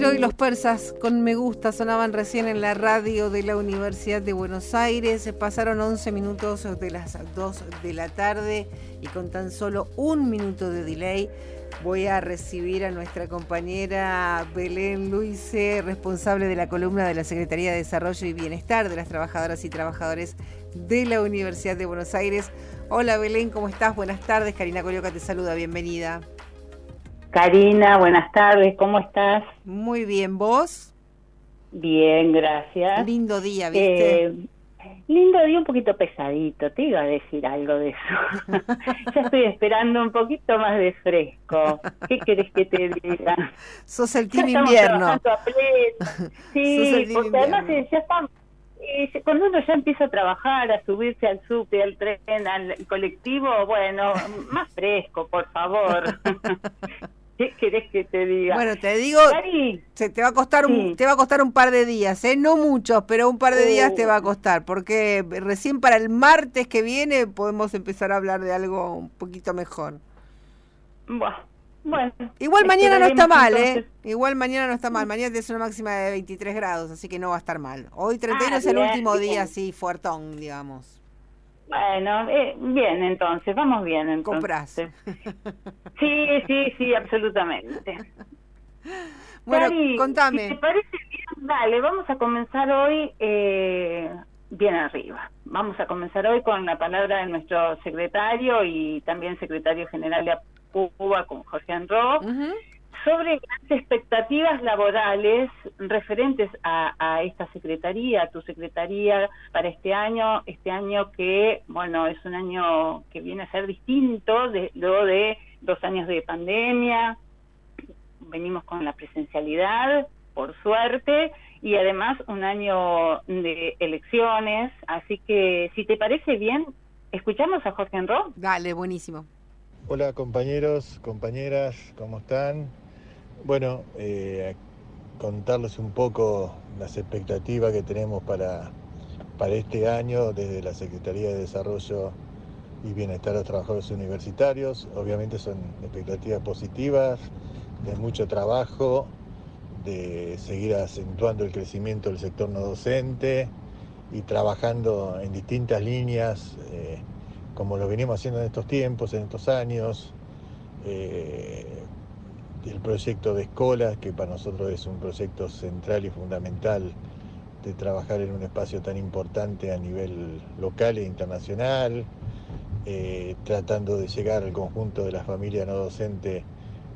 Ciro y los persas con me gusta sonaban recién en la radio de la Universidad de Buenos Aires. Pasaron 11 minutos de las 2 de la tarde y con tan solo un minuto de delay voy a recibir a nuestra compañera Belén Luise, responsable de la columna de la Secretaría de Desarrollo y Bienestar de las Trabajadoras y Trabajadores de la Universidad de Buenos Aires. Hola Belén, ¿cómo estás? Buenas tardes. Karina Colioca te saluda, bienvenida. Karina, buenas tardes, ¿cómo estás? Muy bien, ¿vos? Bien, gracias. Lindo día, ¿viste? Eh, lindo día, un poquito pesadito, te iba a decir algo de eso. ya estoy esperando un poquito más de fresco. ¿Qué querés que te diga? Sos el team invierno. Sí, porque además eh, ya estamos cuando uno ya empieza a trabajar, a subirse al subte, al tren, al colectivo, bueno, más fresco, por favor. ¿Qué querés que te diga? Bueno, te digo, se te va a costar un, te va a costar un par de días, ¿eh? No muchos, pero un par de días te va a costar, porque recién para el martes que viene podemos empezar a hablar de algo un poquito mejor. Bueno, Igual mañana no está mal, ¿eh? Igual mañana no está mal. Mañana es una máxima de 23 grados, así que no va a estar mal. Hoy 31 ah, es el último día así fuertón, digamos. Bueno, eh, bien, entonces, vamos bien. Entonces. Comprás. Sí, sí, sí, absolutamente. Bueno, contame. Si te parece bien, dale, vamos a comenzar hoy eh, bien arriba. Vamos a comenzar hoy con la palabra de nuestro secretario y también secretario general de Cuba, con Jorge Anro sobre las expectativas laborales referentes a, esta secretaría, a tu secretaría para este año, este año que, bueno, es un año que viene a ser distinto de, luego de dos años de pandemia, venimos con la presencialidad, por suerte, y además un año de elecciones, así que si te parece bien, escuchamos a Jorge Enro. Dale, buenísimo. Hola compañeros, compañeras, ¿cómo están? Bueno, eh, contarles un poco las expectativas que tenemos para, para este año desde la Secretaría de Desarrollo y Bienestar de los Trabajadores Universitarios. Obviamente son expectativas positivas, de mucho trabajo, de seguir acentuando el crecimiento del sector no docente y trabajando en distintas líneas, eh, como lo venimos haciendo en estos tiempos, en estos años. Eh, el proyecto de escuelas, que para nosotros es un proyecto central y fundamental de trabajar en un espacio tan importante a nivel local e internacional, eh, tratando de llegar al conjunto de la familia no docente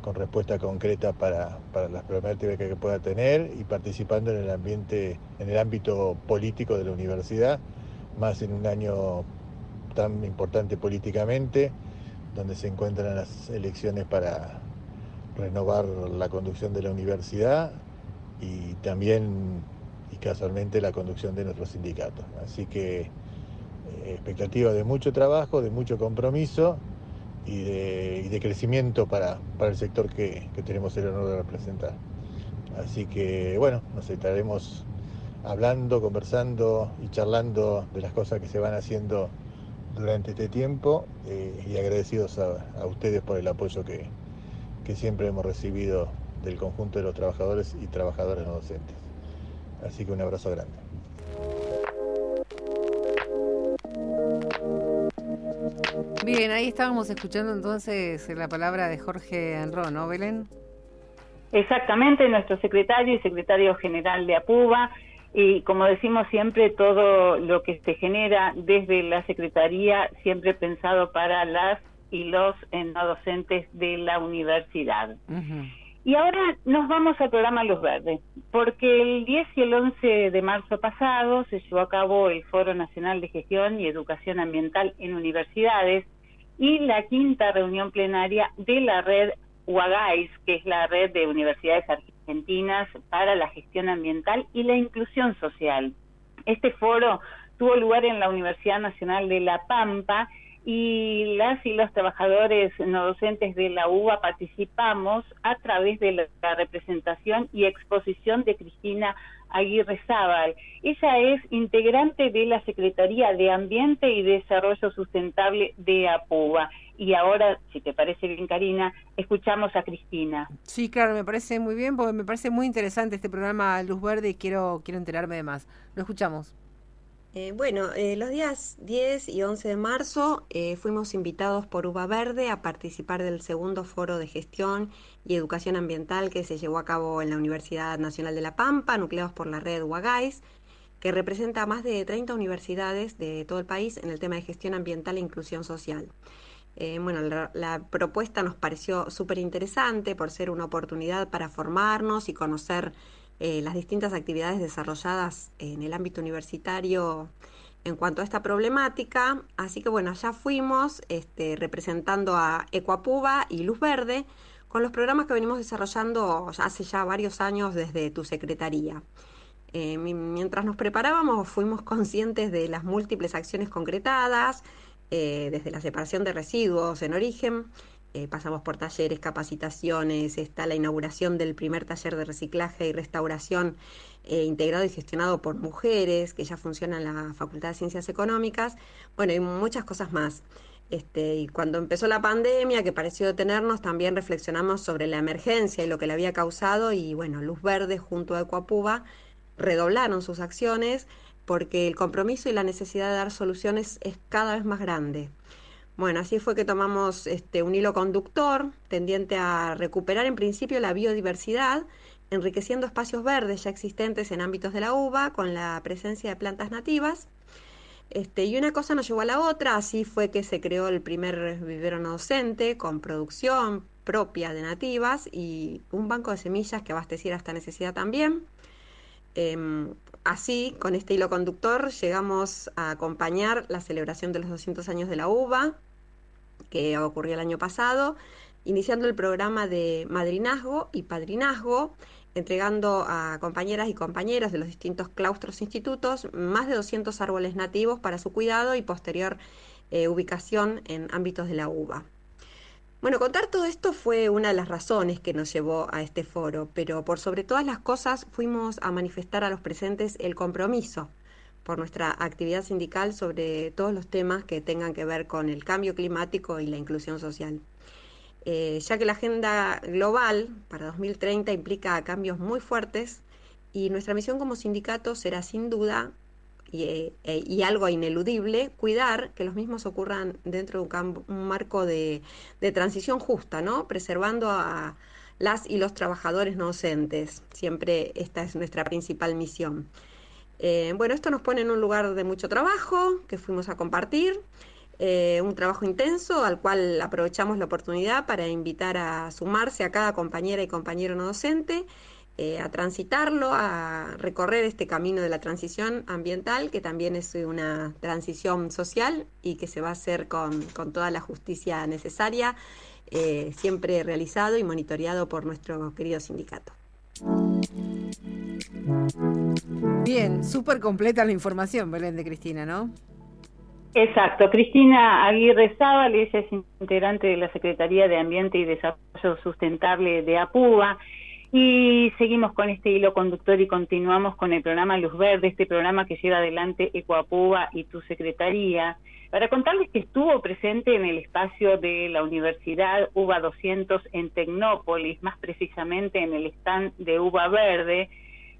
con respuesta concreta para, para las problemáticas que pueda tener y participando en el ambiente, en el ámbito político de la universidad, más en un año tan importante políticamente, donde se encuentran las elecciones para renovar la conducción de la universidad y también y casualmente la conducción de nuestro sindicato. Así que eh, expectativa de mucho trabajo, de mucho compromiso y de, crecimiento para, el sector que, tenemos el honor de representar. Así que bueno, nos estaremos hablando, conversando y charlando de las cosas que se van haciendo durante este tiempo eh, y agradecidos a ustedes por el apoyo que, que siempre hemos recibido del conjunto de los trabajadores y trabajadoras no docentes. Así que un abrazo grande. Bien, ahí estábamos escuchando entonces la palabra de Jorge Enro, ¿no, Belén? Exactamente, nuestro secretario y secretario general de APUBA. Y como decimos siempre, todo lo que se genera desde la Secretaría, siempre pensado para las y los no docentes de la universidad. Y ahora nos vamos al programa Luz Verde, porque el 10 y el 11 de marzo pasado se llevó a cabo el Foro Nacional de Gestión y Educación Ambiental en Universidades y la quinta reunión plenaria de la red UAGAIS, que es la red de universidades argentinas para la gestión ambiental y la inclusión social. Este foro tuvo lugar en la Universidad Nacional de La Pampa y las y los trabajadores no docentes de la UBA participamos a través de la representación y exposición de Cristina Aguirre Zábal. Ella es integrante de la Secretaría de Ambiente y Desarrollo Sustentable de APUBA. Y ahora, si te parece bien, Karina, escuchamos a Cristina. Sí, claro, me parece muy bien, porque me parece muy interesante este programa Luz Verde y quiero, quiero enterarme de más. Lo escuchamos. Eh, bueno, eh, los días 10 y 11 de marzo eh, fuimos invitados por Uva Verde a participar del segundo foro de gestión y educación ambiental que se llevó a cabo en la Universidad Nacional de La Pampa, nucleados por la red UAGAIS, que representa a más de 30 universidades de todo el país en el tema de gestión ambiental e inclusión social. bueno, la propuesta nos pareció súper interesante por ser una oportunidad para formarnos y conocer eh, las distintas actividades desarrolladas en el ámbito universitario en cuanto a esta problemática. Así que bueno, ya fuimos este, representando a Ecuapuba y Luz Verde con los programas que venimos desarrollando hace ya varios años desde tu secretaría. Eh, mientras nos preparábamos fuimos conscientes de las múltiples acciones concretadas, eh, desde la separación de residuos en origen, eh, pasamos por talleres, capacitaciones, está la inauguración del primer taller de reciclaje y restauración eh, integrado y gestionado por mujeres, que ya funciona en la Facultad de Ciencias Económicas, bueno, y muchas cosas más. Este, y cuando empezó la pandemia, que pareció detenernos, también reflexionamos sobre la emergencia y lo que la había causado, y bueno, Luz Verde junto a Ecuapuba redoblaron sus acciones porque el compromiso y la necesidad de dar soluciones es cada vez más grande. Bueno, así fue que tomamos este, un hilo conductor tendiente a recuperar en principio la biodiversidad, enriqueciendo espacios verdes ya existentes en ámbitos de la uva con la presencia de plantas nativas. Este, y una cosa nos llevó a la otra, así fue que se creó el primer vivero no docente con producción propia de nativas y un banco de semillas que abasteciera esta necesidad también. Em, así, con este hilo conductor, llegamos a acompañar la celebración de los 200 años de la uva, que ocurrió el año pasado, iniciando el programa de madrinazgo y padrinazgo, entregando a compañeras y compañeros de los distintos claustros institutos más de 200 árboles nativos para su cuidado y posterior eh, ubicación en ámbitos de la uva. Bueno, contar todo esto fue una de las razones que nos llevó a este foro, pero por sobre todas las cosas fuimos a manifestar a los presentes el compromiso por nuestra actividad sindical sobre todos los temas que tengan que ver con el cambio climático y la inclusión social. Eh, ya que la agenda global para 2030 implica cambios muy fuertes y nuestra misión como sindicato será sin duda y, eh, algo ineludible, cuidar que los mismos ocurran dentro de un, marco de, de, transición justa, ¿no? preservando a las y los trabajadores no docentes. Siempre esta es nuestra principal misión. Eh, bueno, esto nos pone en un lugar de mucho trabajo que fuimos a compartir, eh, un trabajo intenso al cual aprovechamos la oportunidad para invitar a sumarse a cada compañera y compañero no docente, eh, a transitarlo, a recorrer este camino de la transición ambiental, que también es una transición social y que se va a hacer con, con toda la justicia necesaria, siempre realizado y monitoreado por nuestro querido sindicato. Bien, súper completa la información, Belén de Cristina, ¿no? Exacto. Cristina Aguirre Sábal, ella es integrante de la Secretaría de Ambiente y Desarrollo Sustentable de APUBA. Y seguimos con este hilo conductor y continuamos con el programa Luz Verde, este programa que lleva adelante Ecoapuba y tu secretaría, para contarles que estuvo presente en el espacio de la Universidad UBA 200 en Tecnópolis, más precisamente en el stand de UBA Verde,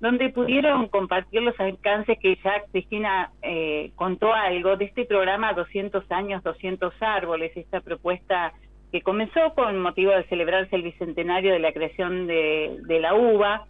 donde pudieron compartir los alcances que ya Cristina eh, contó algo de este programa 200 años, 200 árboles, esta propuesta que comenzó con motivo de celebrarse el bicentenario de la creación de, la UBA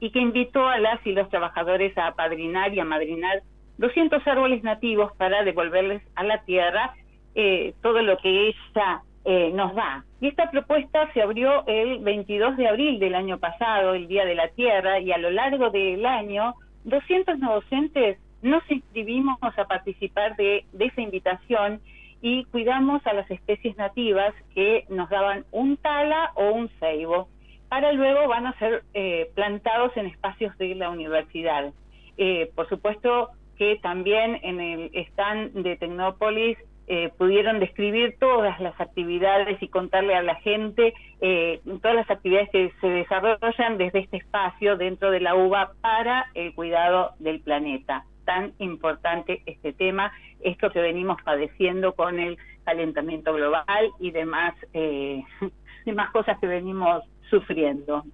y que invitó a las y los trabajadores a apadrinar y a madrinar 200 árboles nativos para devolverles a la tierra eh, todo lo que ella eh, nos da. Y esta propuesta se abrió el 22 de abril del año pasado, el Día de la Tierra, y a lo largo del año, 200 no docentes nos inscribimos a participar de, esa invitación y cuidamos a las especies nativas que nos daban un tala o un ceibo, para luego van a ser eh, plantados en espacios de la universidad. Eh, por supuesto que también en el stand de Tecnópolis eh, pudieron describir todas las actividades y contarle a la gente eh, todas las actividades que se desarrollan desde este espacio dentro de la UBA para el cuidado del planeta. Tan importante este tema, esto que venimos padeciendo con el calentamiento global y demás, eh, demás cosas que venimos sufriendo.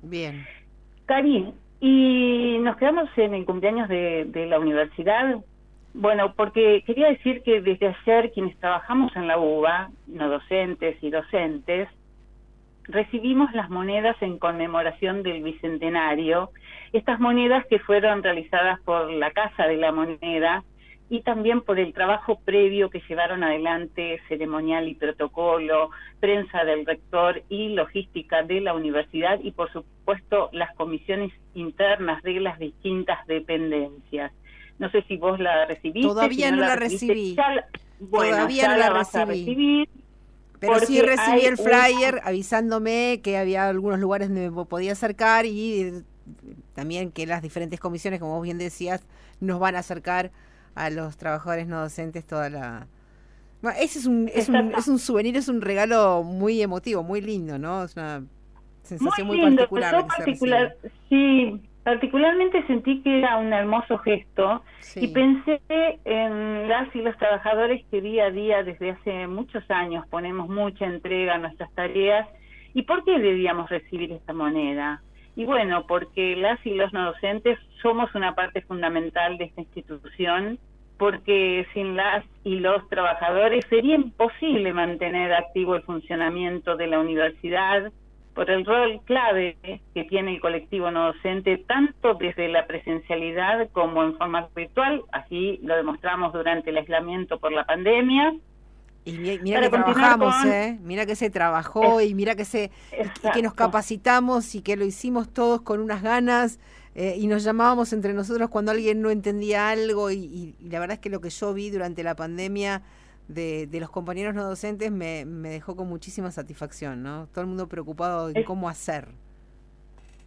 Bien. Karim, y nos quedamos en el cumpleaños de, de la universidad. Bueno, porque quería decir que desde ayer quienes trabajamos en la UBA, no docentes y docentes, recibimos las monedas en conmemoración del Bicentenario, estas monedas que fueron realizadas por la Casa de la Moneda y también por el trabajo previo que llevaron adelante ceremonial y protocolo, prensa del rector y logística de la universidad y por supuesto las comisiones internas de las distintas dependencias. No sé si vos la recibiste. Todavía no, la, recibí. Todavía no la, recibí. Pero sí recibí el flyer avisándome que había algunos lugares donde me podía acercar y también que las diferentes comisiones, como vos bien decías, nos van a acercar a los trabajadores no docentes toda la... ese es un, es un, es un souvenir, es un regalo muy emotivo, muy lindo, ¿no? Es una sensación muy, particular. particular sí, particularmente sentí que era un hermoso gesto y pensé en las y los trabajadores que día a día desde hace muchos años ponemos mucha entrega a nuestras tareas y por qué debíamos recibir esta moneda. Y bueno, porque las y los no docentes somos una parte fundamental de esta institución, porque sin las y los trabajadores sería imposible mantener activo el funcionamiento de la universidad por el rol clave que tiene el colectivo no docente, tanto desde la presencialidad como en forma virtual, así lo demostramos durante el aislamiento por la pandemia, y mira, que trabajamos, ¿eh? Mira que se trabajó y mira que se que nos capacitamos y que lo hicimos todos con unas ganas eh, y nos llamábamos entre nosotros cuando alguien no entendía algo y, la verdad es que lo que yo vi durante la pandemia de, de los compañeros no docentes me, me, dejó con muchísima satisfacción, ¿no? Todo el mundo preocupado en cómo hacer.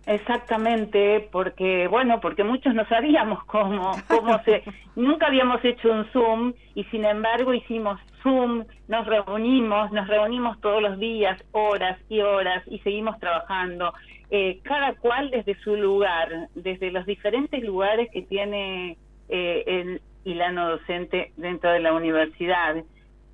Exactamente, porque bueno, porque muchos no sabíamos cómo, cómo se, nunca habíamos hecho un Zoom y sin embargo hicimos Zoom, nos reunimos, nos reunimos todos los días, horas y horas y seguimos trabajando, eh, cada cual desde su lugar, desde los diferentes lugares que tiene eh, el hilano docente dentro de la universidad.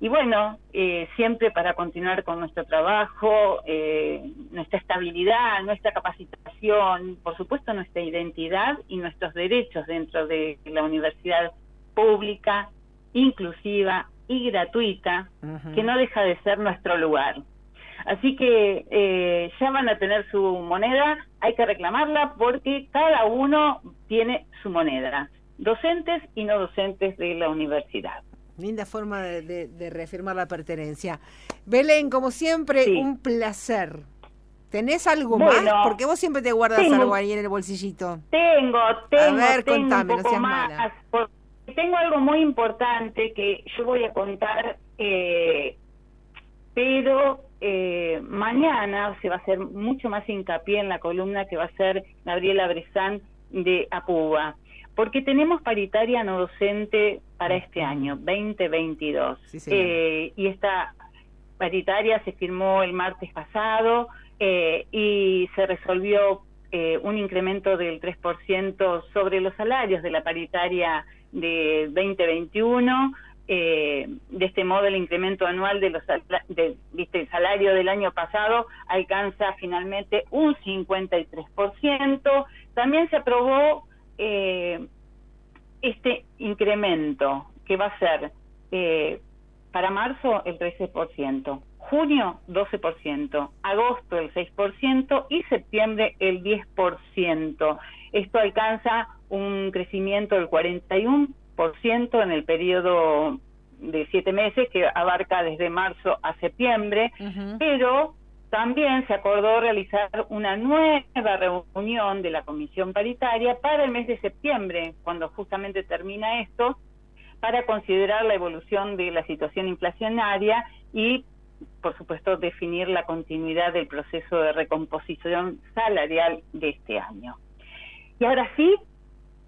Y bueno, eh, siempre para continuar con nuestro trabajo, eh, nuestra estabilidad, nuestra capacitación, por supuesto nuestra identidad y nuestros derechos dentro de la universidad pública, inclusiva y gratuita, que no deja de ser nuestro lugar. Así que eh, ya van a tener su moneda, hay que reclamarla porque cada uno tiene su moneda, docentes y no docentes de la universidad. Linda forma de, reafirmar la pertenencia. Belén, como siempre, un placer. ¿Tenés algo más? Porque vos siempre te guardas algo ahí en el bolsillito. Tengo, tengo. A ver, contame, no seas más, Tengo algo muy importante que yo voy a contar, eh, pero eh, mañana se va a hacer mucho más hincapié en la columna que va a ser Gabriela Brezán de Apuba porque tenemos paritaria no docente para este año, 2022. eh, y esta paritaria se firmó el martes pasado eh, y se resolvió eh, un incremento del 3% sobre los salarios de la paritaria de 2021. Eh, de este modo, el incremento anual de los de, ¿viste? el salario del año pasado alcanza finalmente un 53%. También se aprobó eh, este incremento que va a ser eh, para marzo el 13%, junio 12%, agosto el 6% y septiembre el 10%. Esto alcanza un crecimiento del 41% en el periodo de siete meses que abarca desde marzo a septiembre, pero también se acordó realizar una nueva reunión de la comisión paritaria para el mes de septiembre, cuando justamente termina esto, para considerar la evolución de la situación inflacionaria y, por supuesto, definir la continuidad del proceso de recomposición salarial de este año. Y ahora sí,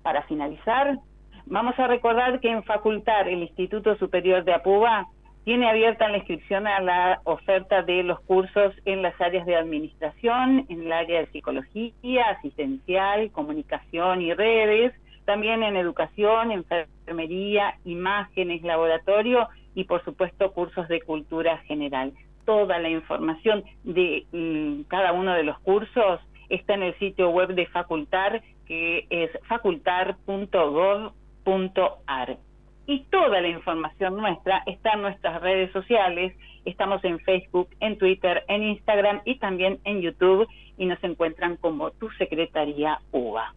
para finalizar, vamos a recordar que en Facultar, el Instituto Superior de Apuba, tiene abierta la inscripción a la oferta de los cursos en las áreas de administración, en el área de psicología, asistencial, comunicación y redes, también en educación, enfermería, imágenes, laboratorio y por supuesto cursos de cultura general. Toda la información de mm, cada uno de los cursos está en el sitio web de Facultar, que es facultar.gov.ar. Y toda la información nuestra está en nuestras redes sociales. Estamos en Facebook, en Twitter, en Instagram y también en YouTube y nos encuentran como tu Secretaría UBA.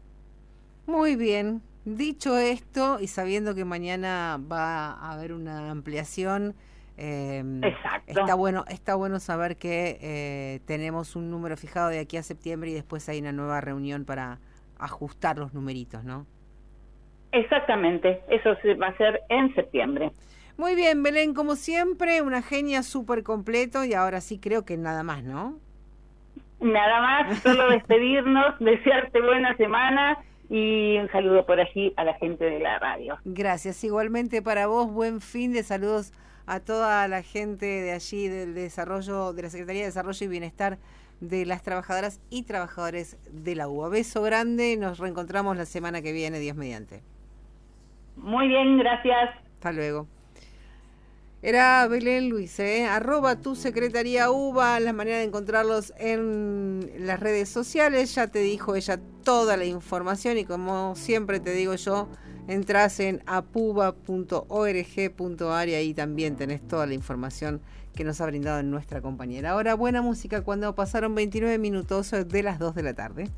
Muy bien. Dicho esto y sabiendo que mañana va a haber una ampliación, em, está bueno, está bueno saber que eh, tenemos un número fijado de aquí a septiembre y después hay una nueva reunión para ajustar los numeritos, ¿no? Exactamente, eso se va a ser en septiembre. Muy bien, Belén, como siempre, una genia súper completo y ahora sí creo que nada más, ¿no? Nada más, solo despedirnos, desearte buena semana y un saludo por allí a la gente de la radio. Gracias, igualmente para vos, buen fin de saludos a toda la gente de allí del desarrollo, de la Secretaría de Desarrollo y Bienestar de las trabajadoras y trabajadores de la UBA. Beso grande, nos reencontramos la semana que viene, Dios mediante. Muy bien, gracias. Hasta luego. Era Belén Luis, ¿eh? arroba tu secretaría UBA, la manera de encontrarlos en las redes sociales. Ya te dijo ella toda la información y como siempre te digo yo, entras en apuba.org.ar y ahí también tenés toda la información que nos ha brindado nuestra compañera. Ahora buena música cuando pasaron 29 minutos de las 2 de la tarde.